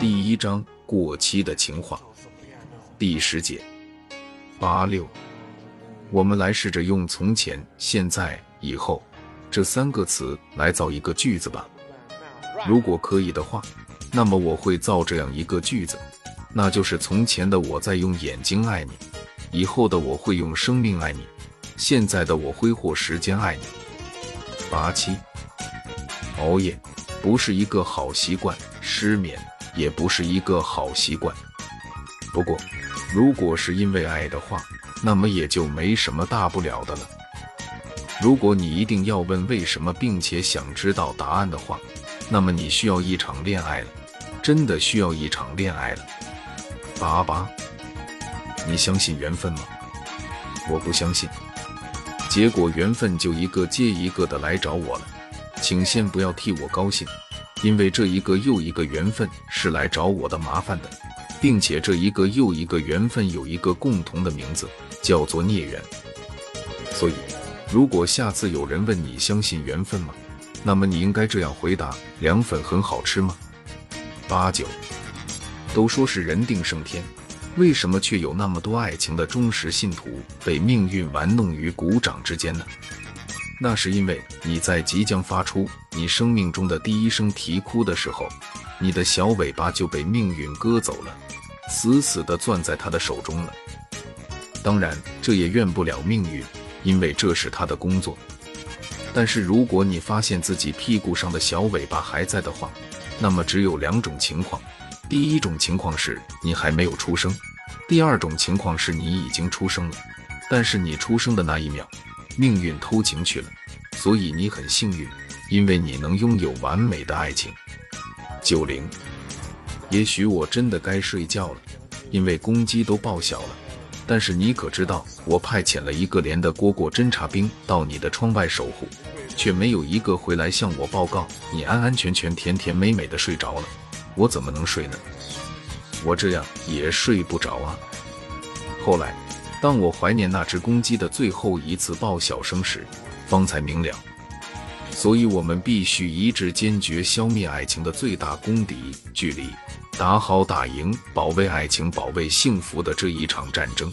第一章过期的情话，第十节。八六，我们来试着用“从前”“现在”“以后”这三个词来造一个句子吧。如果可以的话，那么我会造这样一个句子，那就是：从前的我在用眼睛爱你，以后的我会用生命爱你，现在的我挥霍时间爱你。八七，熬夜。不是一个好习惯，失眠也不是一个好习惯。不过，如果是因为爱的话，那么也就没什么大不了的了。如果你一定要问为什么，并且想知道答案的话，那么你需要一场恋爱了，真的需要一场恋爱了。八八，你相信缘分吗？我不相信。结果缘分就一个接一个的来找我了，请先不要替我高兴，因为这一个又一个缘分是来找我的麻烦的，并且这一个又一个缘分有一个共同的名字，叫做孽缘。所以，如果下次有人问你相信缘分吗？那么你应该这样回答：凉粉很好吃吗？八九，都说是人定胜天，为什么却有那么多爱情的忠实信徒被命运玩弄于股掌之间呢？那是因为你在即将发出你生命中的第一声啼哭的时候，你的小尾巴就被命运割走了，死死地攥在他的手中了。当然，这也怨不了命运，因为这是他的工作。但是如果你发现自己屁股上的小尾巴还在的话，那么只有两种情况：第一种情况是你还没有出生；第二种情况是你已经出生了。但是你出生的那一秒，命运偷情去了，所以你很幸运，因为你能拥有完美的爱情。九零，也许我真的该睡觉了，因为公鸡都报晓了。但是你可知道，我派遣了一个连的蝈蝈侦察兵到你的窗外守护，却没有一个回来向我报告你安安全全、甜甜美美的睡着了。我怎么能睡呢？我这样也睡不着啊。后来，当我怀念那只公鸡的最后一次报晓声时，方才明了。所以，我们必须一致坚决消灭爱情的最大公敌——距离。打好打赢，保卫爱情，保卫幸福的这一场战争。